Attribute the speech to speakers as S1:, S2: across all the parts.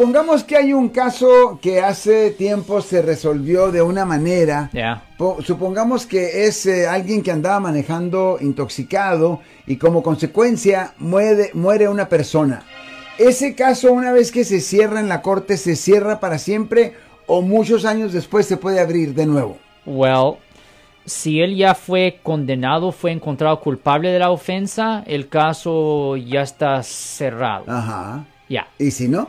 S1: supongamos que hay un caso que hace tiempo se resolvió de una manera.
S2: Yeah.
S1: Po- Supongamos que es eh, alguien que andaba manejando intoxicado y como consecuencia muere, muere una persona. ¿Ese caso una vez que se cierra en la corte se cierra para siempre o muchos años después se puede abrir de nuevo?
S2: Well, si él ya fue condenado, fue encontrado culpable de la ofensa, el caso ya está cerrado.
S1: Ajá.
S2: Ya.
S1: ¿Y si no?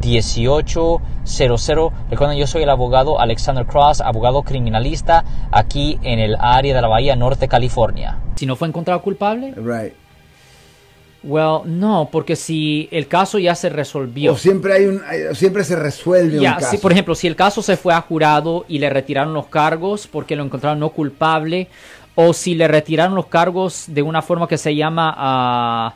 S3: 1-800-530-1800. Recuerden, yo soy el abogado Alexander Cross, abogado criminalista aquí en el área de la Bahía Norte, California.
S2: Si no fue encontrado culpable,
S1: Right.
S2: well, no, porque si el caso ya se resolvió.
S1: O siempre hay un, siempre se resuelve un caso.
S2: si, por ejemplo, si el caso se fue a jurado y le retiraron los cargos porque lo encontraron no culpable, o si le retiraron los cargos de una forma que se llama ah,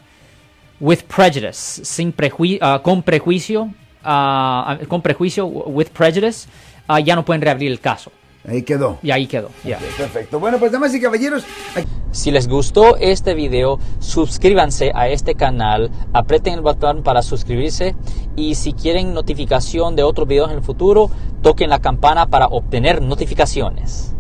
S2: with prejudice, sin prejui- ah, con prejuicio, ah, con prejuicio, with prejudice, ah, ya no pueden reabrir el caso.
S1: Ahí quedó.
S2: Y ahí quedó. ya.
S1: Perfecto. Bueno, pues damas y caballeros, aquí-
S3: Si les gustó este video, suscríbanse a este canal, aprieten el botón para suscribirse y si quieren notificación de otros videos en el futuro, toquen la campana para obtener notificaciones.